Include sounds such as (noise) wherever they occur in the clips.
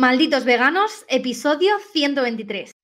Malditos Veganos, episodio 123.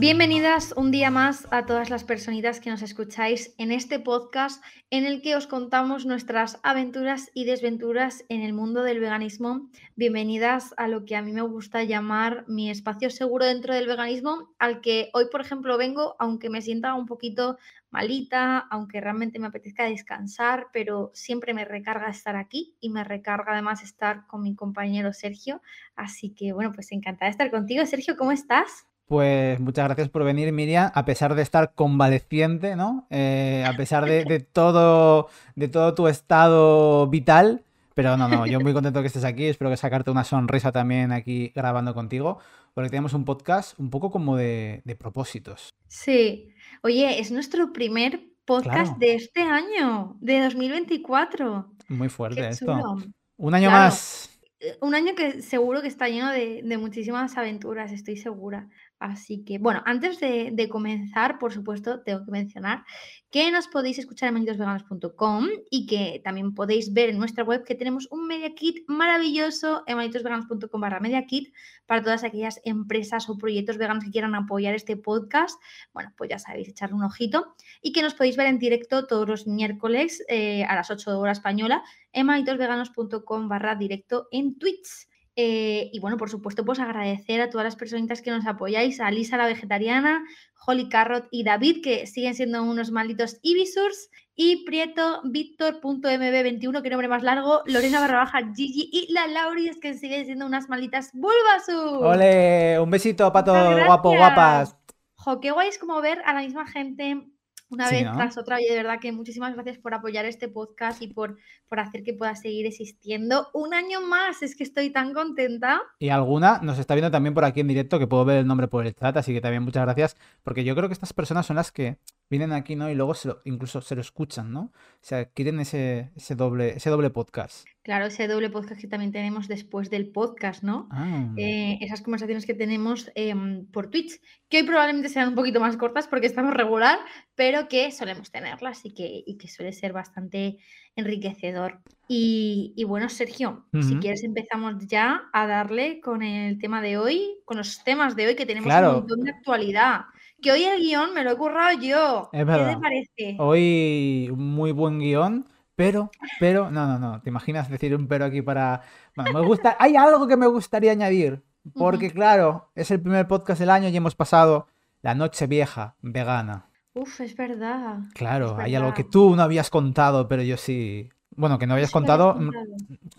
Bienvenidas un día más a todas las personitas que nos escucháis en este podcast en el que os contamos nuestras aventuras y desventuras en el mundo del veganismo. Bienvenidas a lo que a mí me gusta llamar mi espacio seguro dentro del veganismo, al que hoy, por ejemplo, vengo, aunque me sienta un poquito malita, aunque realmente me apetezca descansar, pero siempre me recarga estar aquí y me recarga además estar con mi compañero Sergio. Así que bueno, pues encantada de estar contigo. Sergio, ¿cómo estás? Pues muchas gracias por venir, Miriam, a pesar de estar convaleciente, ¿no? Eh, a pesar de, todo, de todo tu estado vital. Pero no, no, yo muy contento que estés aquí. Espero que sacarte una sonrisa también aquí grabando contigo, porque tenemos un podcast un poco como de, propósitos. Sí. Oye, es nuestro primer podcast de este año, de 2024. Muy fuerte esto. Un año más. Eh, un año que seguro que está lleno de, de muchísimas aventuras, estoy segura. Así que, bueno, antes de, comenzar, por supuesto, tengo que mencionar que nos podéis escuchar en manitosveganos.com y que también podéis ver en nuestra web que tenemos un media kit maravilloso en manitosveganos.com barra media kit para todas aquellas empresas o proyectos veganos que quieran apoyar este podcast. Bueno, pues ya sabéis, echarle un ojito y que nos podéis ver en directo todos los miércoles eh, a las 8 horas española en manitosveganos.com barra directo en Twitch. Eh, y bueno, por supuesto, pues agradecer a todas las personitas que nos apoyáis, a Lisa la vegetariana, Holly Carrot y David, que siguen siendo unos malditos Ibisurs, y Prieto, Víctor.mb21, que nombre más largo, Lorena barra baja Gigi y la Lauris, que siguen siendo unas malditas Bulbasur. ¡Ole! Un besito, pato guapo, guapas. Jo, qué guay es como ver a la misma gente una vez tras otra. Y de verdad que muchísimas gracias por apoyar este podcast y por, por hacer que pueda seguir existiendo un año más. Es que estoy tan contenta. Y alguna nos está viendo también por aquí en directo, que puedo ver el nombre por el chat, así que también muchas gracias, porque yo creo que estas personas son las que vienen aquí, ¿no? Y luego se lo, incluso se lo escuchan, ¿no? O sea, quieren ese, ese, doble, ese doble podcast. Claro, ese doble podcast que también tenemos después del podcast, ¿no? Ah. Eh, esas conversaciones que tenemos em, por Twitch, que hoy probablemente sean un poquito más cortas porque estamos regular, pero que solemos tenerlas y que, y que suele ser bastante enriquecedor. Y, bueno, Sergio, si quieres empezamos ya a darle con el tema de hoy, con los temas de hoy que tenemos un montón de actualidad. Que hoy el guion me lo he currado yo. ¿Qué te parece? Hoy muy buen guion, pero, pero, no, no, no. ¿Te imaginas decir un pero aquí para. me gusta. (laughs) Hay algo que me gustaría añadir. Porque, claro, es el primer podcast del año y hemos pasado la noche vieja vegana. Uf, es verdad. Claro, hay algo que tú no habías contado, pero yo sí. Bueno, que no habías contado,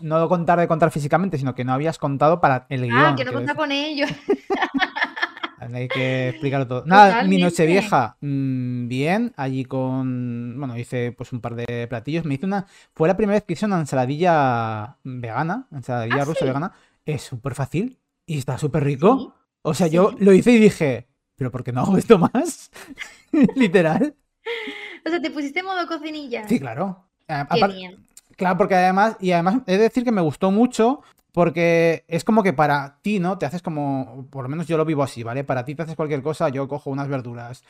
no contar de contar físicamente, sino que no habías contado para el ah, guion. Ah, que no contaba con ellos. (laughs) Hay que explicarlo todo. Nada, mi noche vieja, mm, bien, allí con, bueno, hice pues un par de platillos. Me hice una, fue la primera vez que hice una ensaladilla vegana, ensaladilla ¿Ah, rusa vegana. Es súper fácil y está súper rico. O sea, yo lo hice y dije, pero ¿por qué no hago esto más? (laughs) Literal. O sea, te pusiste en modo cocinilla. Sí, claro. Qué bien. Claro, porque además, y además he de decir que me gustó mucho porque es como que para ti, ¿no? Te haces como, por lo menos yo lo vivo así, ¿vale? Para ti te haces cualquier cosa, yo cojo unas verduras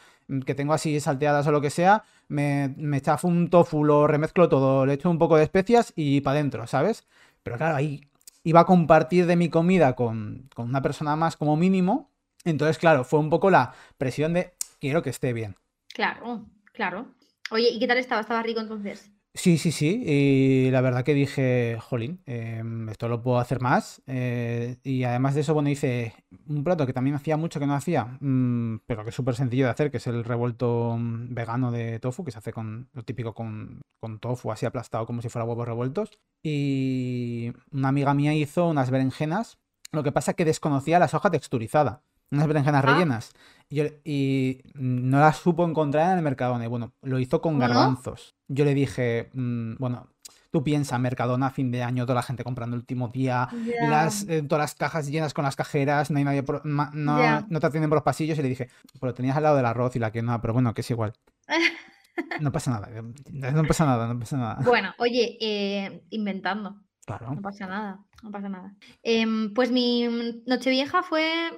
que tengo así salteadas o lo que sea, me, me chafo un tofu, lo remezclo todo, le echo un poco de especias y para adentro, ¿sabes? Pero claro, ahí iba a compartir de mi comida con, con una persona más como mínimo. Entonces, claro, fue un poco la presión de quiero que esté bien. Claro, claro. Oye, ¿y qué tal estaba? ¿Estaba rico entonces? Sí, sí, sí. Y la verdad que dije, jolín, em, esto lo puedo hacer más. Eh, y además de eso, bueno, hice un plato que también hacía mucho que no hacía, mm, pero que es súper sencillo de hacer, que es el revuelto mm, vegano de tofu, que se hace con lo típico con, con tofu así aplastado como si fuera huevos revueltos. Y una amiga mía hizo unas berenjenas. Lo que pasa es que desconocía la soja texturizada unas berenjenas ah. rellenas. Y, no las supo encontrar en el Mercadona. Y bueno, lo hizo con garbanzos. Yo le dije, mm, bueno, tú piensas, Mercadona, fin de año, toda la gente comprando el último día, las, eh, todas las cajas llenas con las cajeras, no hay nadie, no, te atienden por los pasillos. Y le dije, pues lo tenías al lado del arroz y la que no, pero bueno, que es igual. (laughs) No pasa nada, no pasa nada, no pasa nada. Bueno, oye, eh, inventando. Claro. No pasa nada. No pasa nada. Em, pues mi Nochevieja fue,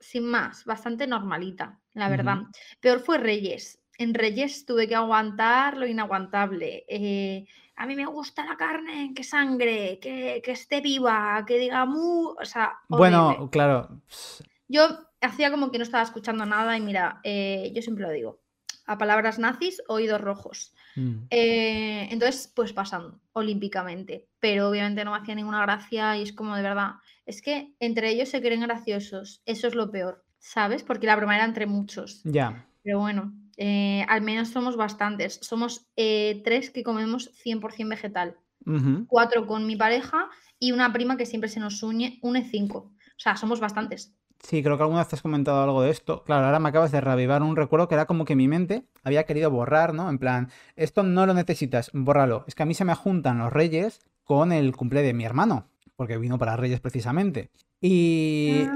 sin más, bastante normalita, la verdad. Peor fue Reyes. En Reyes tuve que aguantar lo inaguantable. Eh, a mí me gusta la carne, que sangre, que, esté viva, que diga mu. O sea, bueno, claro. Yo hacía como que no estaba escuchando nada y mira, eh, yo siempre lo digo. A palabras nazis, oídos rojos. Mm. Eh, entonces, pues pasan olímpicamente, pero obviamente no me hacía ninguna gracia y es como de verdad, es que entre ellos se creen graciosos, eso es lo peor, ¿sabes? Porque la broma era entre muchos. Ya. Pero bueno, eh, al menos somos bastantes, somos eh, tres que comemos 100% vegetal, cuatro con mi pareja y una prima que siempre se nos une, une cinco. O sea, somos bastantes. Sí, creo que alguna vez has comentado algo de esto. Claro, ahora me acabas de revivar un recuerdo que era como que mi mente había querido borrar, ¿no? En plan, esto no lo necesitas, bórralo. Es que a mí se me juntan los reyes con el cumple de mi hermano, porque vino para reyes precisamente. Y,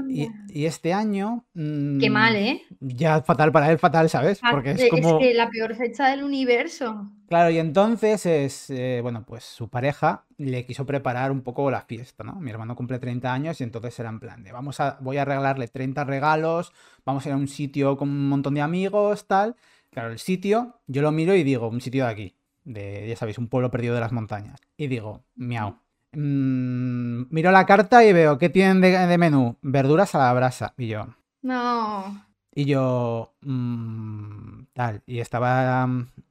este año. Qué mal, ¿eh? Ya fatal para él, fatal, ¿sabes? Porque es como. Es que la peor fecha del universo. Claro, y entonces es. Eh, bueno, pues su pareja le quiso preparar un poco la fiesta, ¿no? Mi hermano cumple 30 años y entonces era en plan de. Vamos a. Voy a regalarle 30 regalos, vamos a ir a un sitio con un montón de amigos, tal. Claro, el sitio, yo lo miro y digo, un sitio de aquí. De, ya sabéis, un pueblo perdido de las montañas. Y digo, miau Mm, miro la carta y veo, ¿qué tienen de, menú? Verduras a la brasa. Y yo. No. Y yo. Mm, tal. Y estaba.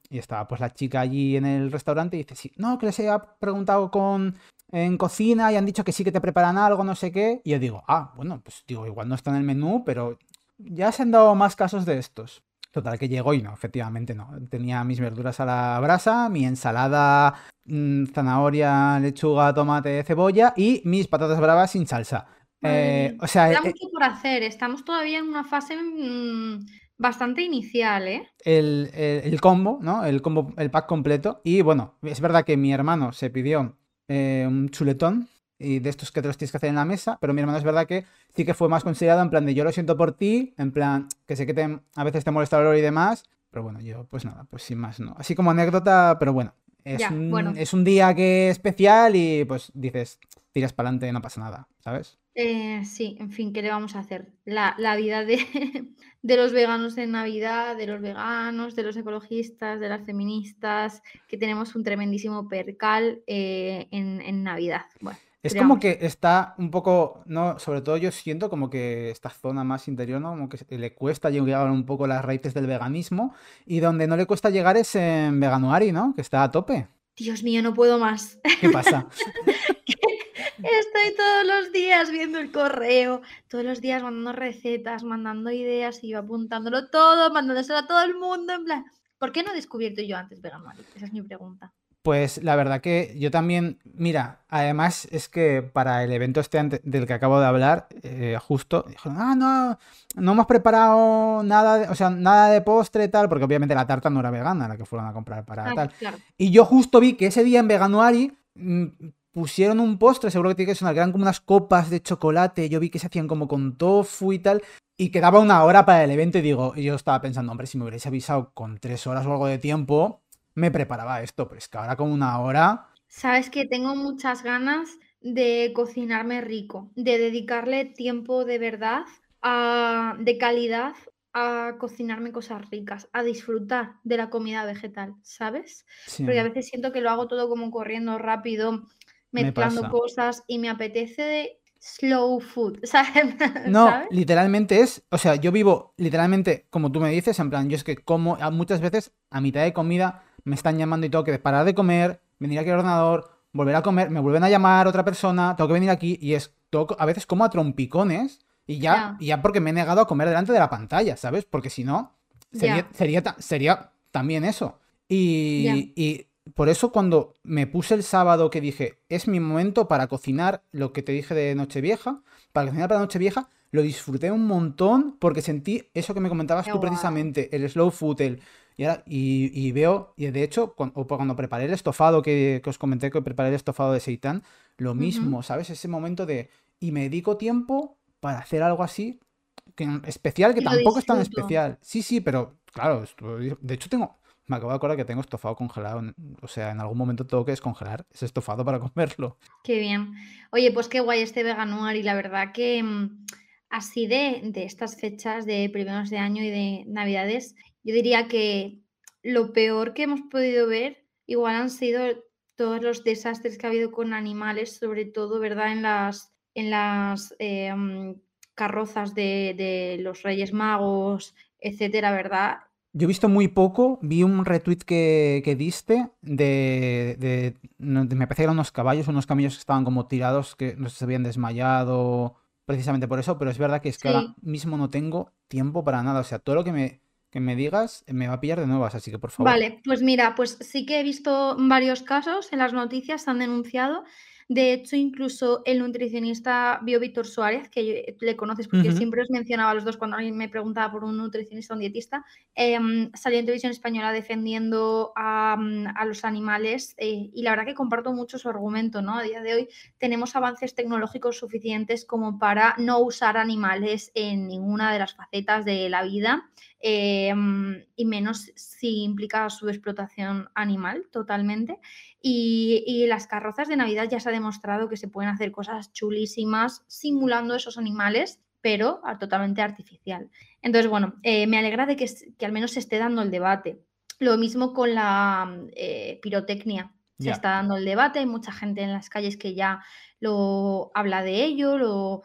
Y estaba pues la chica allí en el restaurante y dice, sí, no, que les he preguntado con en cocina y han dicho que sí que te preparan algo, no sé qué. Y yo digo, ah, bueno, pues digo, igual no está en el menú, pero ya se han dado más casos de estos. Total, que llegó y no, efectivamente no. Tenía mis verduras a la brasa, mi ensalada, mm, zanahoria, lechuga, tomate, cebolla y mis patatas bravas sin salsa. Eh, o sea, Queda eh, mucho por hacer, estamos todavía en una fase mm, bastante inicial, ¿eh? El, combo, ¿no? El combo, el pack completo. Y bueno, es verdad que mi hermano se pidió eh, un chuletón y de estos que te los tienes que hacer en la mesa, pero mi hermano es verdad que sí que fue más considerado en plan de yo lo siento por ti, en plan que sé que te, a veces te molesta el olor y demás, pero bueno, yo pues nada, pues sin más, no. Así como anécdota, pero bueno, es, un, es un día que es especial y pues dices, tiras para adelante, no pasa nada, ¿sabes? Eh, sí, en fin, ¿qué le vamos a hacer? La, vida de, (laughs) de, los veganos en Navidad, de los veganos, de los ecologistas, de las feministas, que tenemos un tremendísimo percal eh, en, en Navidad. Bueno. Es como que está un poco, no, sobre todo yo siento como que esta zona más interior, ¿no? Como que le cuesta llegar un poco las raíces del veganismo y donde no le cuesta llegar es en Veganuari, ¿no? Que está a tope. Dios mío, no puedo más. ¿Qué pasa? (laughs) Estoy todos los días viendo el correo, todos los días mandando recetas, mandando ideas y yo apuntándolo todo, mandándoselo a todo el mundo, en plan, ¿por qué no he descubierto yo antes Veganuari? Esa es mi pregunta. Pues la verdad que yo también, mira, además es que para el evento este del que acabo de hablar, eh, justo, dijeron, ah, no, no hemos preparado nada, o sea, nada de postre y tal, porque obviamente la tarta no era vegana, la que fueron a comprar para tal. Y yo justo vi que ese día en Veganuari mm, pusieron un postre, seguro que tiene que sonar, que eran como unas copas de chocolate, yo vi que se hacían como con tofu y tal, y quedaba una hora para el evento y digo, y yo estaba pensando, hombre, si me hubierais avisado con tres horas o algo de tiempo, me preparaba esto, pero es que ahora como una hora... Sabes que tengo muchas ganas de cocinarme rico, de dedicarle tiempo de verdad, de calidad a cocinarme cosas ricas, a disfrutar de la comida vegetal, ¿sabes? Porque a veces siento que lo hago todo como corriendo rápido, mezclando cosas y me apetece de slow food, (laughs) ¿sabes? No, literalmente es, o sea, yo vivo literalmente como tú me dices, en plan, yo es que como muchas veces a mitad de comida me están llamando y tengo que parar de comer, venir aquí al ordenador, volver a comer, me vuelven a llamar otra persona, tengo que venir aquí y es a veces como a trompicones y ya, y ya porque me he negado a comer delante de la pantalla, ¿sabes? Porque si no, sería, sería, también eso. Y, y por eso cuando me puse el sábado que dije, es mi momento para cocinar lo que te dije de Nochevieja, para cocinar para Nochevieja, lo disfruté un montón porque sentí eso que me comentabas tú precisamente, el slow food, el y, veo, y de hecho, cuando, cuando preparé el estofado que, os comenté que preparé el estofado de seitán, lo mismo, ¿sabes? Ese momento de, y me dedico tiempo para hacer algo así, que, especial, que tampoco es tan especial. Sí, sí, pero claro, de hecho tengo, Me acabo de acordar que tengo estofado congelado. O sea, en algún momento tengo que descongelar ese estofado para (laughs) comerlo. Qué bien. Oye, pues qué guay este veganuar y la verdad que mm, así de, de estas fechas de primeros de año y de navidades, yo diría que lo peor que hemos podido ver igual han sido todos los desastres que ha habido con animales, sobre todo, ¿verdad? En las, en las eh, mm, carrozas de, de los Reyes Magos, etcétera, ¿verdad? Yo he visto muy poco, vi un retweet que, que diste de, de, me parece que eran unos caballos, unos camellos que estaban como tirados, que no se habían desmayado precisamente por eso, pero es verdad que es que ahora mismo no tengo tiempo para nada, o sea, todo lo que me, que me digas me va a pillar de nuevas, así que por favor. Vale, pues mira, pues sí que he visto varios casos en las noticias, se han denunciado. De hecho, incluso el nutricionista Bio Víctor Suárez, que yo- le conoces porque siempre os mencionaba a los dos cuando alguien me preguntaba por un nutricionista o un dietista, em, salió en televisión española defendiendo a, mm, a los animales eh, y la verdad que comparto mucho su argumento, ¿no? A día de hoy tenemos avances tecnológicos suficientes como para no usar animales en ninguna de las facetas de la vida eh, y menos si implica su explotación animal totalmente. Y, y las carrozas de Navidad ya se ha demostrado que se pueden hacer cosas chulísimas simulando esos animales, pero a- totalmente artificial. Entonces, bueno, eh, me alegra de que, que al menos se esté dando el debate. Lo mismo con la eh, pirotecnia. Se está dando el debate, hay mucha gente en las calles que ya lo habla de ello, lo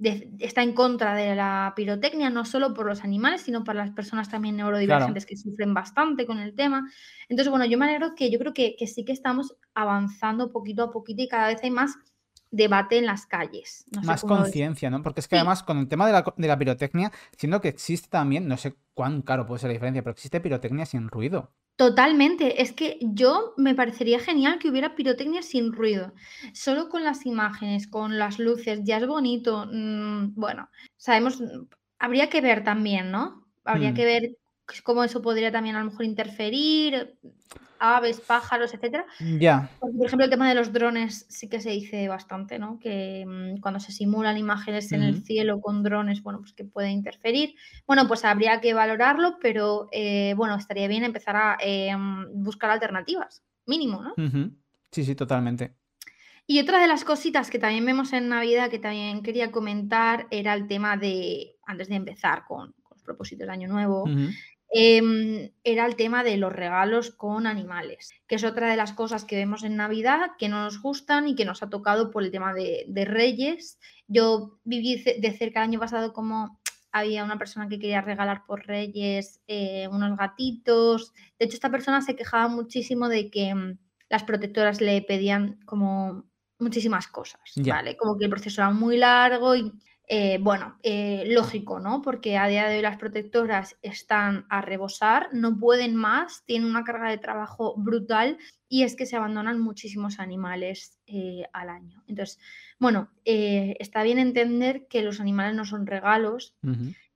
de- está en contra de la pirotecnia, no solo por los animales, sino para las personas también Claro. neurodivergentes que sufren bastante con el tema. Entonces, bueno, yo me alegro que yo creo que, que sí que estamos avanzando poquito a poquito y cada vez hay más debate en las calles. No Más conciencia, ¿no? Porque es que Sí, además con el tema de la, de la pirotecnia, siendo que existe también, no sé cuán caro puede ser la diferencia, pero existe pirotecnia sin ruido. Totalmente. Es que yo me parecería genial que hubiera pirotecnia sin ruido. Solo con las imágenes, con las luces, ya es bonito. mm, bueno, sabemos, habría que ver también, ¿no? Habría Mm, que ver cómo eso podría también a lo mejor interferir, aves, pájaros, etcétera. Ya. Por ejemplo, el tema de los drones sí que se dice bastante, ¿no? Que mm, cuando se simulan imágenes en el cielo con drones, bueno, pues que puede interferir. Bueno, pues habría que valorarlo, pero eh, bueno, estaría bien empezar a eh, mm, buscar alternativas, mínimo, ¿no? Sí, sí, totalmente. Y otra de las cositas que también vemos en Navidad, que también quería comentar, era el tema de, antes de empezar con, con los propósitos de Año Nuevo. Em, era el tema de los regalos con animales, que es otra de las cosas que vemos en Navidad que no nos gustan y que nos ha tocado por el tema de, de Reyes. Yo viví de cerca el año pasado como había una persona que quería regalar por Reyes eh, unos gatitos. De hecho, esta persona se quejaba muchísimo de que mm, las protectoras le pedían como muchísimas cosas, Ya. ¿vale? Como que el proceso era muy largo y eh, bueno, eh, lógico, ¿no? Porque a día de hoy las protectoras están a rebosar, no pueden más, tienen una carga de trabajo brutal y es que se abandonan muchísimos animales eh, al año. Entonces, bueno, está bien entender que los animales no son regalos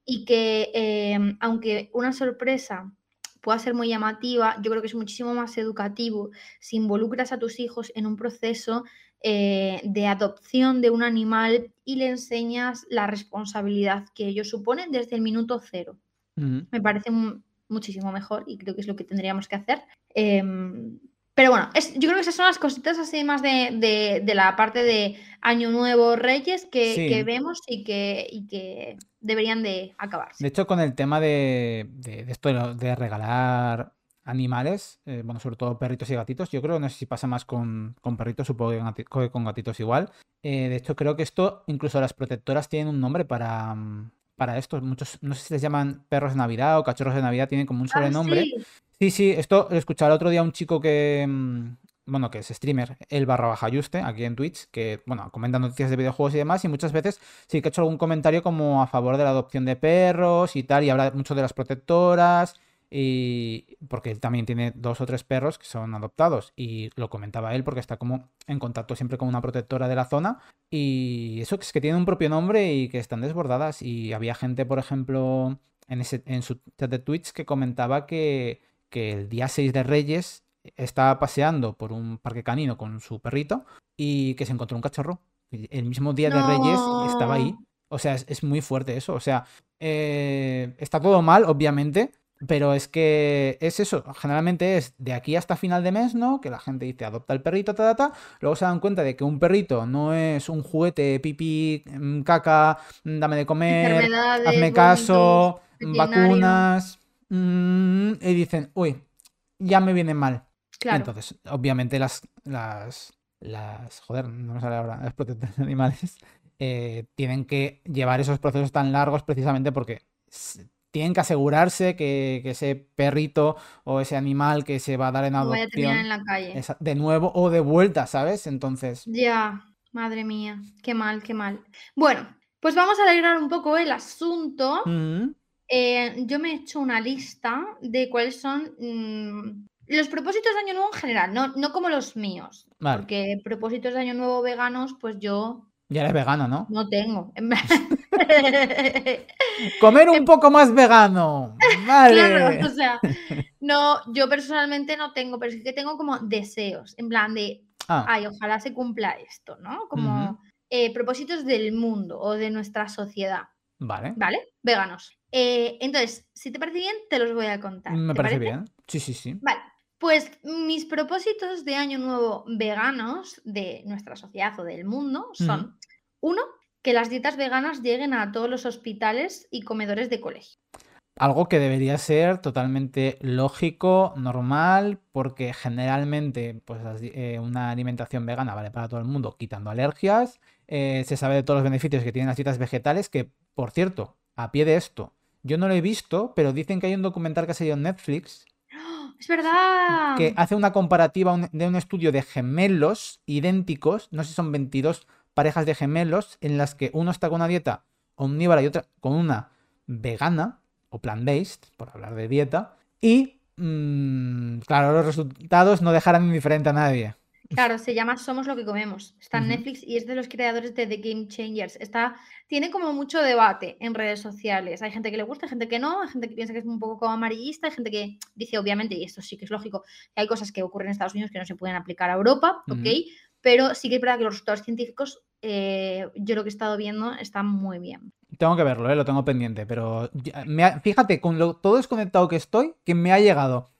y que aunque una sorpresa pueda ser muy llamativa, yo creo que es muchísimo más educativo si involucras a tus hijos en un proceso eh, de adopción de un animal y le enseñas la responsabilidad que ellos suponen desde el minuto cero. Me parece mu- muchísimo mejor y creo que es lo que tendríamos que hacer. Em, pero bueno, es- yo creo que esas son las cositas así más de, de- de la parte de Año Nuevo, Reyes, que, que vemos y que, y que deberían de De acabarse. hecho, con el tema de, de- de esto de, de regalar animales, eh, bueno, sobre todo perritos y gatitos, yo creo, no sé si pasa más con, con perritos, supongo que con gatitos igual. Eh, de hecho, creo que esto, incluso las protectoras tienen un nombre para, mm, para esto. Muchos, no sé si les llaman perros de Navidad o cachorros de Navidad, tienen como un Ah, sobrenombre. sí. Sí, sí, esto lo escuchaba el otro día un chico que, mm, bueno, que es streamer, el barra baja Yuste, aquí en Twitch, que, bueno, comenta noticias de videojuegos y demás, y muchas veces sí que ha hecho algún comentario como a favor de la adopción de perros y tal, y habla mucho de las protectoras, y porque él también tiene dos o tres perros que son adoptados, y lo comentaba él porque está como en contacto siempre con una protectora de la zona, y eso que es que tienen un propio nombre y que están desbordadas, y había gente, por ejemplo, en, ese, en su chat de Twitch que comentaba que, que el día 6 de Reyes estaba paseando por un parque canino con su perrito y que se encontró un cachorro. El mismo día de Reyes estaba ahí. O sea, es, es muy fuerte eso. O sea, eh, está todo mal, obviamente, Pero es que es eso, generalmente es de aquí hasta final de mes, ¿no? Que la gente dice adopta el perrito, ta, ta, ta. Luego se dan cuenta de que un perrito no es un juguete, pipí, mm, caca, mm, dame de comer, hazme caso, veterinario. vacunas. mm, y dicen, uy, ya me viene mal. Claro. Entonces, obviamente las, las, las, joder, no me sale ahora, (laughs) las protectoras de animales eh, tienen que llevar esos procesos tan largos precisamente porque tienen que asegurarse que, que ese perrito o ese animal que se va a dar en vaya a terminar en adopción la calle. es de nuevo o de vuelta, ¿sabes? Entonces, Ya, madre mía, qué mal, qué mal. Bueno, pues vamos a alegrar un poco el asunto. mm, Eh, yo me he hecho una lista de cuáles son mm, los propósitos de Año Nuevo en general, no, no como los míos, Vale. porque propósitos de Año Nuevo veganos, pues yo ya eres vegano, ¿no? no tengo. (laughs) Comer un poco más vegano. Vale. Claro, o sea, no, yo personalmente no tengo, pero sí que tengo como deseos, en plan de, Ah, ay, ojalá se cumpla esto, ¿no? Como eh, propósitos del mundo o de nuestra sociedad, vale. ¿vale? Veganos. Eh, entonces, si te parece bien, te los voy a contar. Me ¿Te parece parece? bien. Sí, sí, sí. Vale, pues mis propósitos de año nuevo veganos de nuestra sociedad o del mundo son, uno, que las dietas veganas lleguen a todos los hospitales y comedores de colegio. Algo que debería ser totalmente lógico, normal, porque generalmente pues, eh, una alimentación vegana vale para todo el mundo, quitando alergias. Eh, se sabe de todos los beneficios que tienen las dietas vegetales, que, por cierto, a pie de esto, yo no lo he visto, pero dicen que hay un documental que ha salido en Netflix. ¡Es verdad! que hace una comparativa de un estudio de gemelos idénticos, no sé si son 22 parejas de gemelos, en las que uno está con una dieta omnívora y otra con una vegana o plant-based, por hablar de dieta, y mm, claro, los resultados no dejarán indiferente a nadie. Claro, se llama Somos lo que comemos. Está en. Netflix y es de los creadores de The Game Changers. Está, tiene como mucho debate en redes sociales. Hay gente que le gusta, hay gente que no, hay gente que piensa que es un poco como amarillista, hay gente que dice, obviamente, y esto sí que es lógico, que hay cosas que ocurren en Estados Unidos que no se pueden aplicar a Europa, ¿ok? Pero sí que es verdad que los resultados científicos, eh, yo lo que he estado viendo, están muy bien. Tengo que verlo, ¿eh? lo tengo pendiente, pero me ha- fíjate, con lo todo desconectado que estoy, que me ha llegado.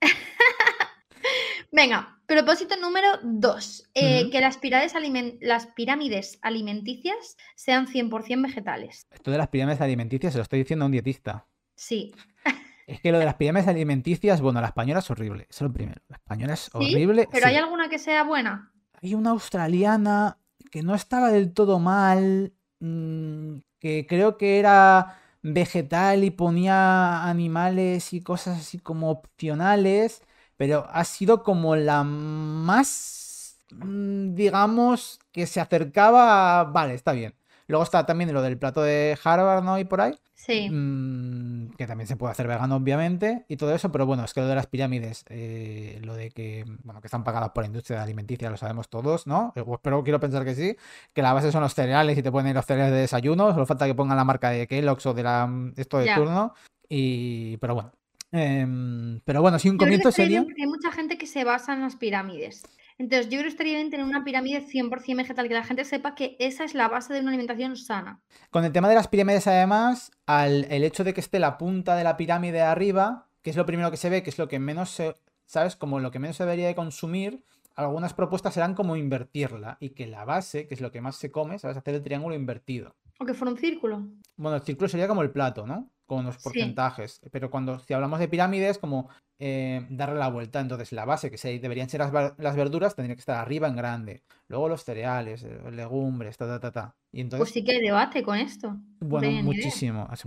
(laughs) Venga, propósito número dos. eh, Ujú. Que las pirámides, alimen- las pirámides alimenticias sean 100% vegetales. Esto de las pirámides alimenticias se lo estoy diciendo a un dietista. Sí. (laughs) Es que lo de las pirámides alimenticias, bueno, la española es horrible, eso es lo primero. La española es ¿Sí? horrible. ¿Pero hay alguna que sea buena? Hay una australiana que no estaba del todo mal, mm, que creo que era vegetal y ponía animales y cosas así como opcionales, pero ha sido como la más, mm, digamos, que se acercaba a... Vale, está bien. Luego está también lo del plato de Harvard, ¿no? Y por ahí. Sí. Mm, que también se puede hacer vegano, obviamente, y todo eso, pero bueno, es que lo de las pirámides, eh, lo de que, bueno, que están pagadas por la industria alimenticia, lo sabemos todos, ¿no? O espero, quiero pensar que sí, que la base son los cereales y te ponen los cereales de desayuno, solo falta que pongan la marca de Kellogg's o de la, esto de turno, y, pero bueno. Em, pero bueno, si un comienzo sería... hay mucha gente que se basa en las pirámides. Entonces, yo creo que estaría bien tener una pirámide 100% vegetal, que la gente sepa que esa es la base de una alimentación sana. Con el tema de las pirámides, además, al el hecho de que esté la punta de la pirámide arriba, que es lo primero que se ve, que es lo que menos se, ¿sabes? Como lo que menos se debería de consumir, algunas propuestas serán como invertirla y que la base, que es lo que más se come, ¿sabes? Hacer el triángulo invertido. O que fuera un círculo. Bueno, el círculo sería como el plato, ¿no? Con los Sí. porcentajes. Pero cuando, si hablamos de pirámides, como eh, darle la vuelta. Entonces, la base, que se, deberían ser las, ver- las verduras, tendría que estar arriba en grande. Luego los cereales, eh, legumbres, ta, ta, ta, ta. Y entonces, Pues sí que hay debate con esto. No bueno, muchísimo. Es-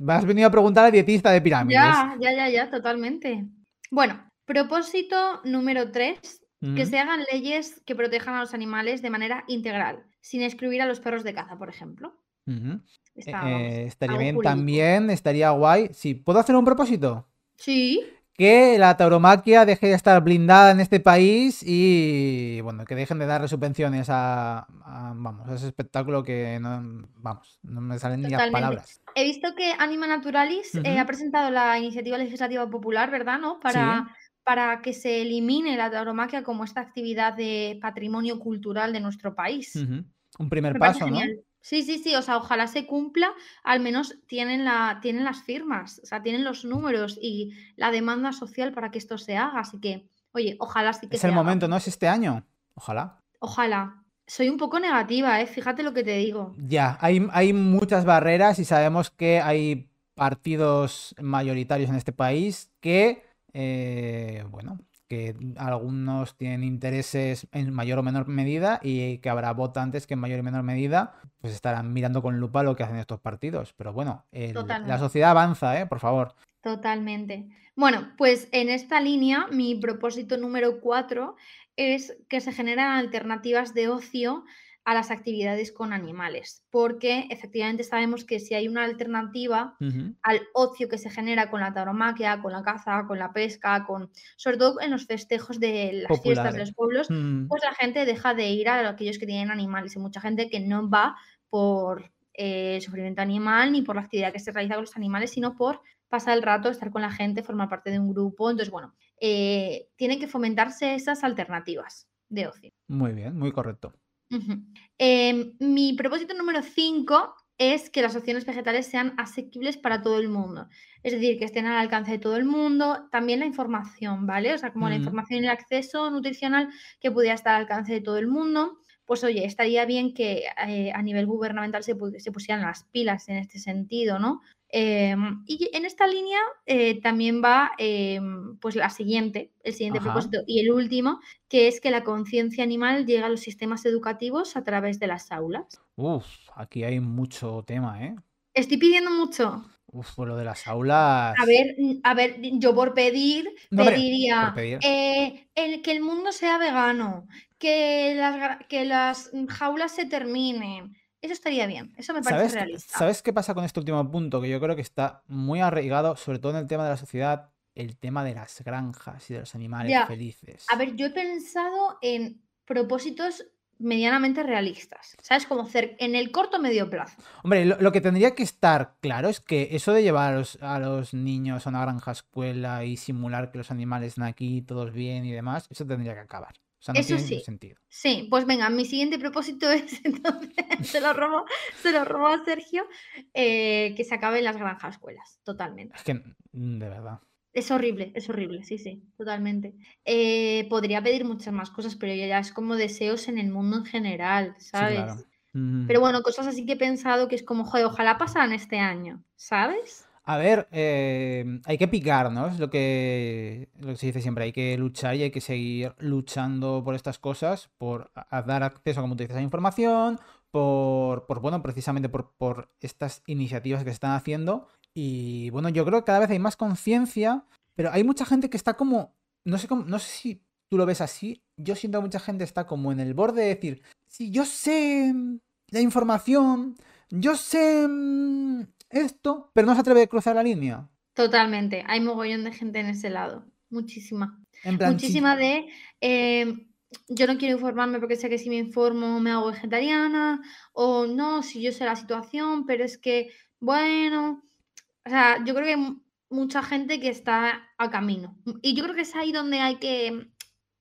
Me has venido a preguntar al dietista de pirámides. Ya, ya, ya, ya, totalmente. Bueno, propósito número 3, que Ujú. se hagan leyes que protejan a los animales de manera integral, sin excluir a los perros de caza, por ejemplo. Eh, Está, eh, estaría bien también, estaría guay. Sí, ¿puedo hacer un propósito? Sí, Que la tauromaquia deje de estar blindada en este país y, bueno, que dejen de darle subvenciones a, a, vamos, a ese espectáculo que no, vamos, no me salen ni las palabras. he visto que Anima Naturalis eh, ha presentado la iniciativa legislativa popular, ¿verdad? ¿No? Para, para que se elimine la tauromaquia como esta actividad de patrimonio cultural de nuestro país. Un primer Me paso, ¿no? genial. Sí, sí, sí, o sea, ojalá se cumpla, al menos tienen, la, tienen las firmas, o sea, tienen los números y la demanda social para que esto se haga, así que, oye, ojalá sí que Es el momento, ¿no? Es este año. Ojalá. Ojalá. Soy un poco negativa, ¿eh? Fíjate lo que te digo. Ya, hay, hay muchas barreras y sabemos que hay partidos mayoritarios en este país que, eh, bueno, que algunos tienen intereses en mayor o menor medida y que habrá votantes que en mayor o menor medida pues estarán mirando con lupa lo que hacen estos partidos. Pero bueno, la sociedad avanza, ¿eh? Por favor. Totalmente. Bueno, pues en esta línea, mi propósito número cuatro es que se generan alternativas de ocio a las actividades con animales, porque efectivamente sabemos que si hay una alternativa al ocio que se genera con la tauromaquia, con la caza, con la pesca, con sobre todo en los festejos de las fiestas de los pueblos, mm. pues la gente deja de ir a aquellos que tienen animales y mucha gente que no va por eh, sufrimiento animal ni por la actividad que se realiza con los animales, sino por pasar el rato, estar con la gente, formar parte de un grupo. Entonces, bueno, eh, tienen que fomentarse esas alternativas de ocio. Muy bien, muy correcto. Em, mi propósito número 5 es que las opciones vegetales sean asequibles para todo el mundo. Es decir, que estén al alcance de todo el mundo. También la información, ¿vale? O sea, como la información y el acceso nutricional que pudiera estar al alcance de todo el mundo. Pues oye, estaría bien que eh, a nivel gubernamental se, se, pusieran las pilas en este sentido, ¿no? Em, y en esta línea eh, también va em, pues la siguiente, el siguiente propósito y el último, que es que la conciencia animal llega a los sistemas educativos a través de las aulas. Uf, aquí hay mucho tema, ¿eh? Estoy pidiendo mucho. Uf, por lo de las aulas. A ver, a ver, yo por pedir, pediría eh, el, que el mundo sea vegano, que las, que las jaulas se terminen, eso estaría bien, eso me parece realista. ¿Sabes qué pasa con este último punto? Que yo creo que está muy arraigado, sobre todo en el tema de la sociedad, el tema de las granjas y de los animales felices. A ver, yo he pensado en propósitos medianamente realistas, ¿sabes? Como en el corto medio plazo. Hombre, lo, que tendría que estar claro es que eso de llevar a los, a los, niños a una granja escuela y simular que los animales están aquí todos bien y demás, eso tendría que acabar. Eso sí. Sentido. Sí, pues venga, mi siguiente propósito es, (laughs) entonces, se lo robo, se lo robo a Sergio, eh, que se acaben las granjas escuelas, totalmente. Es que, mm, de verdad. Es horrible, es horrible, sí, sí, totalmente. Eh, podría pedir muchas más cosas, pero ya es como deseos en el mundo en general, ¿sabes? Pero bueno, cosas así que he pensado que es como, joder, ojalá pasaran este año, ¿sabes? A ver, eh, hay que picar, ¿no? Es lo que, lo que se dice siempre, hay que luchar y hay que seguir luchando por estas cosas, por dar acceso, como tú dices, a información, por, por bueno, precisamente por, por estas iniciativas que se están haciendo. Y bueno, yo creo que cada vez hay más conciencia, pero hay mucha gente que está como, no sé cómo, no sé si tú lo ves así, yo siento que mucha gente está como en el borde de decir, si yo sé la información, yo sé mm, esto, pero no se atreve a cruzar la línea. Totalmente, hay mogollón de gente en ese lado, muchísima. Muchísima de, em, yo no quiero informarme porque sé que si me informo me hago vegetariana, o no, si yo sé la situación, pero es que, bueno, o sea, yo creo que hay mucha gente que está a camino. Y yo creo que es ahí donde hay que,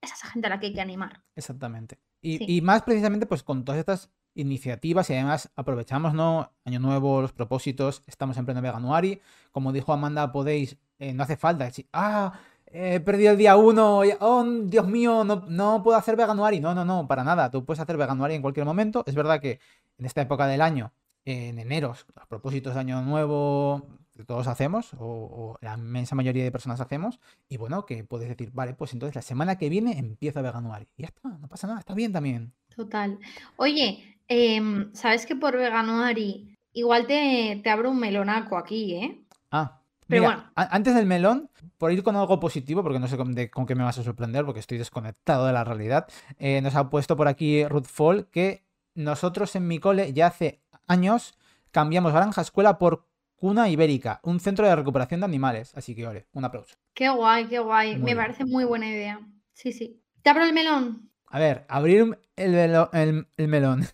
es esa gente a la que hay que animar. Exactamente. Y, y más precisamente pues con todas estas iniciativas y además aprovechamos, ¿no? Año nuevo, los propósitos, estamos en pleno Veganuari. Como dijo Amanda, podéis, eh, no hace falta decir, ah, he perdido el día uno, oh, Dios mío, no, no puedo hacer Veganuari. No, no, no, para nada, tú puedes hacer Veganuari en cualquier momento. Es verdad que en esta época del año, en enero, los propósitos de año nuevo, todos hacemos, o, la inmensa mayoría de personas hacemos, y bueno, que puedes decir, vale, pues entonces la semana que viene empiezo Veganuari. Y ya está, no pasa nada, está bien también. Total. Oye, Em, ¿sabes que por Veganuari igual te, te abro un melonaco aquí, eh? Ah, Pero bueno. antes del melón, por ir con algo positivo, porque no sé con, qué me vas a sorprender, porque estoy desconectado de la realidad, eh, nos ha puesto por aquí Ruth Fall que nosotros en mi cole ya hace años cambiamos Granja Escuela por Cuna Ibérica, un centro de recuperación de animales. Así que, ole, un aplauso. Qué guay, qué guay. me parece muy buena idea. Sí, sí. ¿Te abro el melón? A ver, abrir el melón.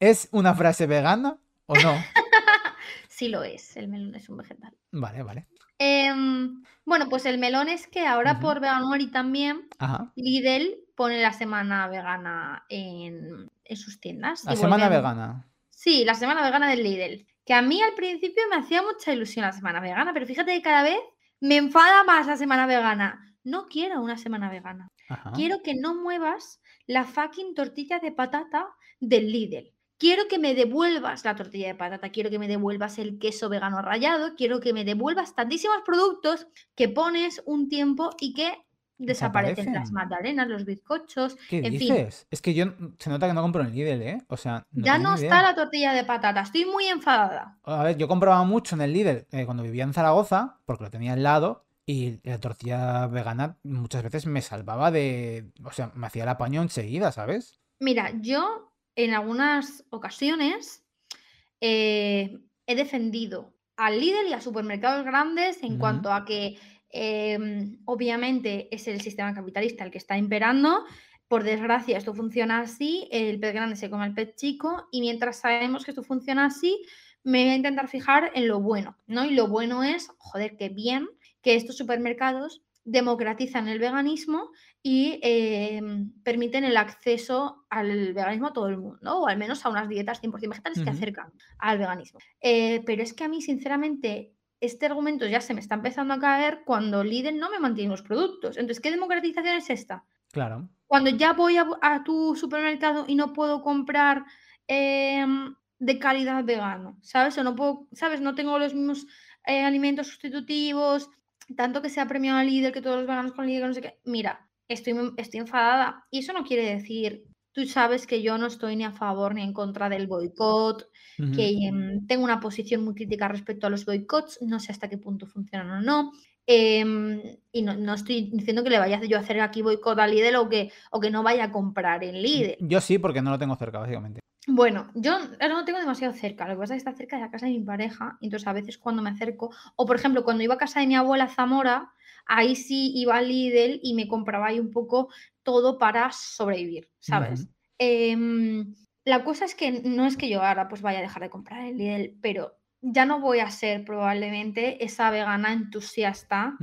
¿Es una frase vegana o no? (laughs) sí lo es, el melón es un vegetal. Vale, vale. Em, bueno, pues el melón es que ahora por Veganuary también Lidl pone la semana vegana en, sus tiendas. La semana vegana. Sí, la semana vegana del Lidl. Que a mí al principio me hacía mucha ilusión la semana vegana, pero fíjate que cada vez me enfada más la semana vegana. No quiero una semana vegana. Quiero que no muevas la fucking tortilla de patata del Lidl. Quiero que me devuelvas la tortilla de patata, quiero que me devuelvas el queso vegano rallado, quiero que me devuelvas tantísimos productos que pones un tiempo y que desaparecen las magdalenas, los bizcochos, ¿Qué en dices? Fin. Es que yo se nota que no compro en el Lidl, ¿eh? O sea, ya no está la tortilla de patata, estoy muy enfadada. A ver, yo compraba mucho en el Lidl eh, cuando vivía en Zaragoza, porque lo tenía al lado, y la tortilla vegana muchas veces me salvaba de. O sea, me hacía el apaño enseguida, ¿sabes? Mira, yo en algunas ocasiones eh, he defendido al Lidl y a supermercados grandes en cuanto a que Em, obviamente es el sistema capitalista el que está imperando. Por desgracia, esto funciona así, el pez grande se come al pez chico y mientras sabemos que esto funciona así, me voy a intentar fijar en lo bueno, ¿no? Y lo bueno es, joder, qué bien que estos supermercados democratizan el veganismo y em, permiten el acceso al veganismo a todo el mundo, o al menos a unas dietas 100% vegetales que acercan al veganismo. Eh, pero es que a mí, sinceramente, este argumento ya se me está empezando a caer cuando Lidl no me mantiene los productos. Entonces, ¿qué democratización es esta? Claro. Cuando ya voy a, tu supermercado y no puedo comprar em, de calidad vegano, ¿sabes? O no puedo, ¿sabes? No tengo los mismos eh, alimentos sustitutivos, tanto que sea premiado a Lidl, que todos los veganos con Lidl, no sé qué. Mira, estoy, estoy enfadada. Y eso no quiere decir Tú sabes que yo no estoy ni a favor ni en contra del boicot, que em, tengo una posición muy crítica respecto a los boicots, no sé hasta qué punto funcionan o no. Em, y no, estoy diciendo que le vaya yo a hacer aquí boicot a Lidl o que, o que no vaya a comprar en Lidl. Yo sí, porque no lo tengo cerca, básicamente. Bueno, yo no lo tengo demasiado cerca. Lo que pasa es que está cerca de la casa de mi pareja. Entonces, a veces cuando me acerco, o por ejemplo, cuando iba a casa de mi abuela Zamora, ahí sí iba a Lidl y me compraba ahí un poco todo para sobrevivir, ¿sabes? Em, la cosa es que no es que yo ahora pues vaya a dejar de comprar el Lidl, pero ya no voy a ser probablemente esa vegana entusiasta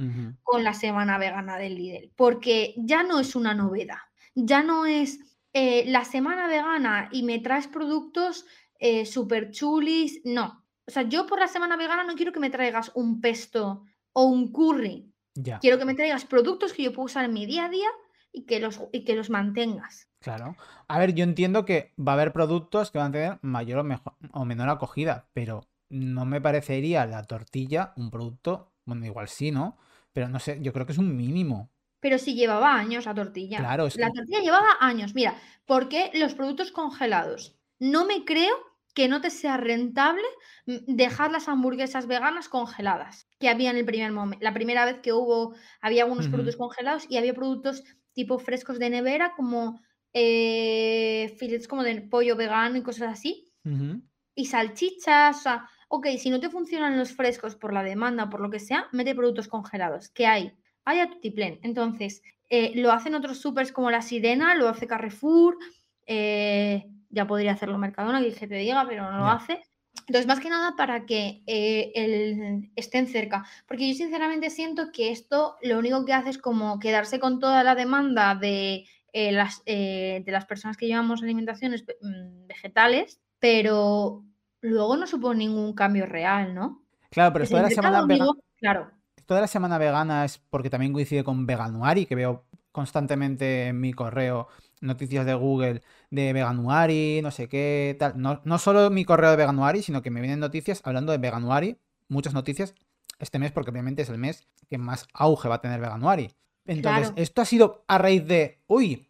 con la semana vegana del Lidl, porque ya no es una novedad, ya no es eh, la semana vegana y me traes productos eh, súper chulis, no. O sea, yo por la semana vegana no quiero que me traigas un pesto o un curry. Quiero que me traigas productos que yo puedo usar en mi día a día y que los, y que los mantengas. Claro. A ver, yo entiendo que va a haber productos que van a tener mayor o, mejor, o menor acogida, pero no me parecería la tortilla un producto, bueno, igual sí, ¿no? Pero no sé, yo creo que es un mínimo. Pero si llevaba años la tortilla. Claro, La tortilla llevaba años. Mira, porque los productos congelados? No me creo que no te sea rentable mm, dejar las hamburguesas veganas congeladas, que había en el primer momento. La primera vez que hubo, había algunos productos congelados y había productos tipo frescos de nevera, como eh, filets como de pollo vegano y cosas así. Y salchichas, o sea, ok, si no te funcionan los frescos por la demanda, por lo que sea, mete productos congelados, que hay. Hay a tutiplén. Entonces, eh, lo hacen otros supers como La Sirena, lo hace Carrefour, eh, ya podría hacerlo Mercadona, que te diga, pero no lo hace. Entonces, más que nada para que eh, estén cerca. Porque yo sinceramente siento que esto lo único que hace es como quedarse con toda la demanda de, eh, las, eh, de las personas que llevamos alimentaciones mm, vegetales, pero luego no supone ningún cambio real, ¿no? Claro, pero toda la semana vegana. Claro. Toda la semana vegana es porque también coincide con Veganuari, que veo constantemente en mi correo noticias de Google de Veganuari, no sé qué, tal. No, no solo mi correo de Veganuari, sino que me vienen noticias hablando de Veganuari, muchas noticias este mes, porque obviamente es el mes que más auge va a tener Veganuari. Entonces, esto ha sido a raíz de, uy,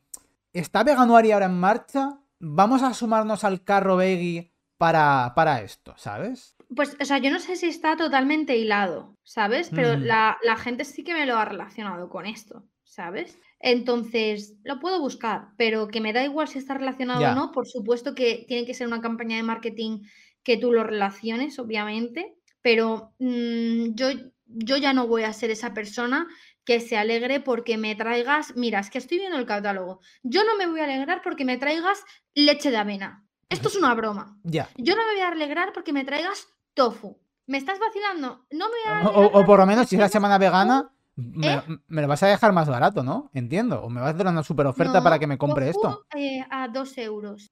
¿está Veganuari ahora en marcha? Vamos a sumarnos al carro veggie para, para esto, ¿sabes? Pues, o sea, yo no sé si está totalmente hilado, ¿sabes? Pero la, la, gente sí que me lo ha relacionado con esto, ¿sabes? Entonces, lo puedo buscar, pero que me da igual si está relacionado o no. Por supuesto que tiene que ser una campaña de marketing que tú lo relaciones, obviamente, pero mm, yo, yo ya no voy a ser esa persona que se alegre porque me traigas, mira, es que estoy viendo el catálogo, yo no me voy a alegrar porque me traigas leche de avena. Esto es (laughs) una broma. Ya. Yo no me voy a alegrar porque me traigas tofu. ¿Me estás vacilando? No me voy a o, o, por lo menos si es la semana vegana, ¿Eh? Me, lo vas a dejar más barato, ¿no? Entiendo. O me vas a dar una super oferta para que me compre esto. Eh, a dos euros.